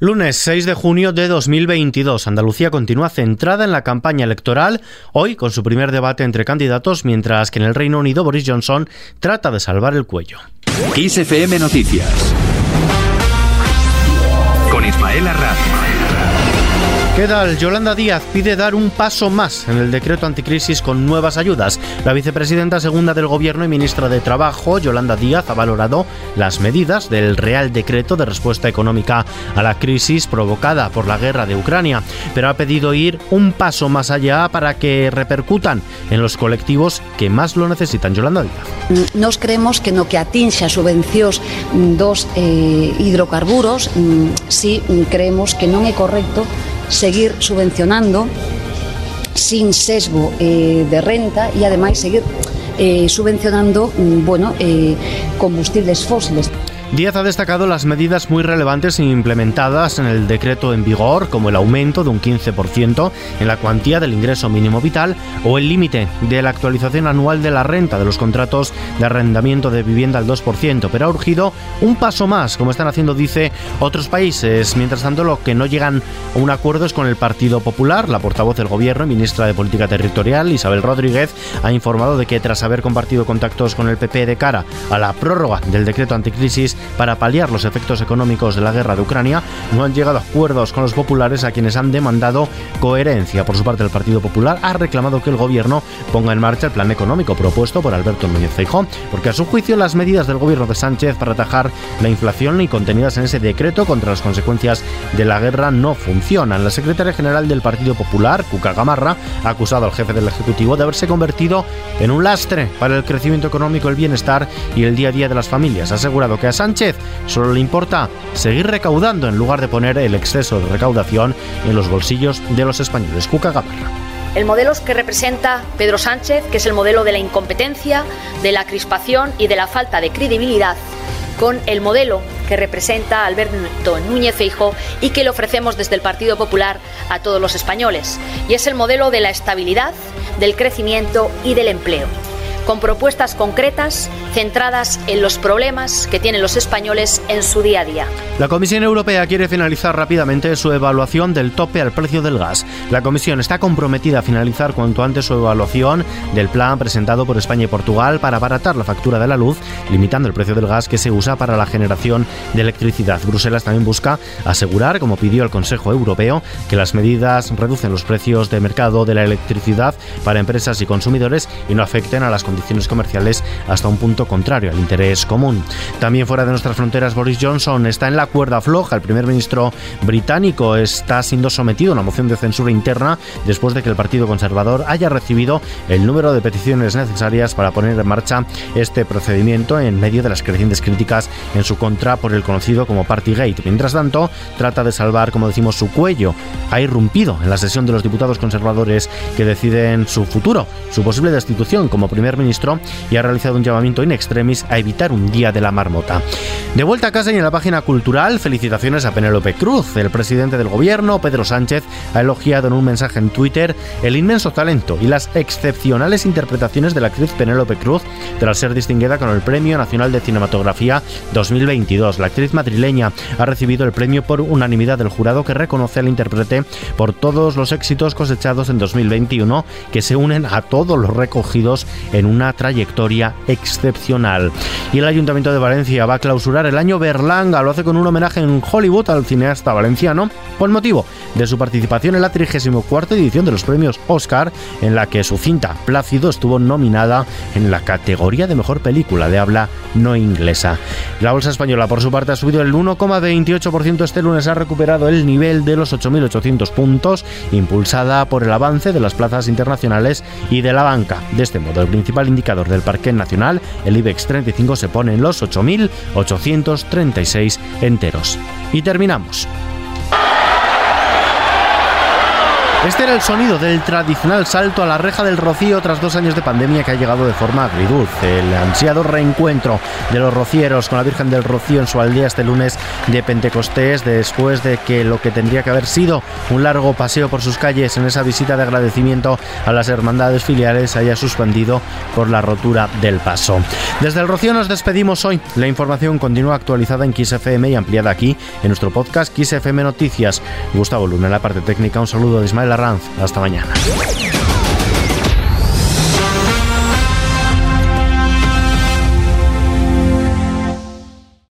Lunes 6 de junio de 2022. Andalucía continúa centrada en la campaña electoral, hoy con su primer debate entre candidatos, mientras que en el Reino Unido Boris Johnson trata de salvar el cuello. XFM Noticias. Con Ismael Arranz. ¿Qué tal? Yolanda Díaz pide dar un paso más en el decreto anticrisis con nuevas ayudas. La vicepresidenta segunda del Gobierno y ministra de Trabajo, Yolanda Díaz, ha valorado las medidas del Real Decreto de Respuesta Económica a la crisis provocada por la guerra de Ucrania, pero ha pedido ir un paso más allá para que repercutan en los colectivos que más lo necesitan. Yolanda Díaz. Mm, nos creemos que no que atinxa subvencións dos eh, hidrocarburos, mm, sí mm, creemos que non é correcto seguir subvencionando sin sesgo eh, de renta e ademais seguir eh, subvencionando mm, bueno, eh, combustibles fósiles. Díaz ha destacado las medidas muy relevantes implementadas en el decreto en vigor, como el aumento de un 15% en la cuantía del ingreso mínimo vital o el límite de la actualización anual de la renta de los contratos de arrendamiento de vivienda al 2%, pero ha urgido un paso más, como están haciendo, dice, otros países. Mientras tanto, lo que no llegan a un acuerdo es con el Partido Popular. La portavoz del Gobierno y ministra de Política Territorial, Isabel Rodríguez, ha informado de que tras haber compartido contactos con el PP de cara a la prórroga del decreto anticrisis, para paliar los efectos económicos de la guerra de Ucrania, no han llegado a acuerdos con los populares a quienes han demandado coherencia. Por su parte, el Partido Popular ha reclamado que el gobierno ponga en marcha el plan económico propuesto por Alberto Núñez Feijóo, porque a su juicio las medidas del gobierno de Sánchez para atajar la inflación y contenidas en ese decreto contra las consecuencias de la guerra no funcionan. La secretaria general del Partido Popular, Cuca Gamarra, ha acusado al jefe del Ejecutivo de haberse convertido en un lastre para el crecimiento económico, el bienestar y el día a día de las familias. Ha asegurado que a Sánchez Sánchez solo le importa seguir recaudando en lugar de poner el exceso de recaudación en los bolsillos de los españoles. Cuca Gamarra. El modelo que representa Pedro Sánchez, que es el modelo de la incompetencia, de la crispación y de la falta de credibilidad, con el modelo que representa Alberto Núñez Feijo y que le ofrecemos desde el Partido Popular a todos los españoles. Y es el modelo de la estabilidad, del crecimiento y del empleo con propuestas concretas centradas en los problemas que tienen los españoles en su día a día. La Comisión Europea quiere finalizar rápidamente su evaluación del tope al precio del gas. La Comisión está comprometida a finalizar cuanto antes su evaluación del plan presentado por España y Portugal para abaratar la factura de la luz, limitando el precio del gas que se usa para la generación de electricidad. Bruselas también busca asegurar, como pidió el Consejo Europeo, que las medidas reducen los precios de mercado de la electricidad para empresas y consumidores y no afecten a las condiciones comerciales hasta un punto contrario al interés común. También fuera de nuestras fronteras, Boris Johnson está en la cuerda floja. El primer ministro británico está siendo sometido a una moción de censura interna después de que el Partido Conservador haya recibido el número de peticiones necesarias para poner en marcha este procedimiento en medio de las crecientes críticas en su contra por el conocido como Partygate. Mientras tanto, trata de salvar, como decimos, su cuello. Ha irrumpido en la sesión de los diputados conservadores que deciden su futuro, su posible destitución como primer ministro y ha realizado un llamamiento in extremis a evitar un día de la marmota. De vuelta a casa y en la página cultural, felicitaciones a Penélope Cruz. El presidente del gobierno, Pedro Sánchez, ha elogiado en un mensaje en Twitter el inmenso talento y las excepcionales interpretaciones de la actriz Penélope Cruz tras ser distinguida con el Premio Nacional de Cinematografía 2022. La actriz madrileña ha recibido el premio por unanimidad del jurado que reconoce al intérprete por todos los éxitos cosechados en 2021 que se unen a todos los recogidos en un una trayectoria excepcional. Y el Ayuntamiento de Valencia va a clausurar el año Berlanga, lo hace con un homenaje en Hollywood al cineasta valenciano, por motivo de su participación en la 34 edición de los premios Oscar, en la que su cinta Plácido estuvo nominada en la categoría de mejor película de habla no inglesa. La bolsa española, por su parte, ha subido el 1,28% este lunes, ha recuperado el nivel de los 8.800 puntos, impulsada por el avance de las plazas internacionales y de la banca. De este modo, el principal indicador del Parque Nacional, el IBEX 35 se pone en los 8.836 enteros. Y terminamos. Este era el sonido del tradicional salto a la reja del Rocío tras dos años de pandemia que ha llegado de forma agridulce. El ansiado reencuentro de los rocieros con la Virgen del Rocío en su aldea este lunes de Pentecostés, después de que lo que tendría que haber sido un largo paseo por sus calles en esa visita de agradecimiento a las hermandades filiales haya suspendido por la rotura del paso. Desde el Rocío nos despedimos hoy. La información continúa actualizada en XFM y ampliada aquí en nuestro podcast XFM Noticias. Gustavo Luna en la parte técnica. Un saludo de Ismael Hasta mañana.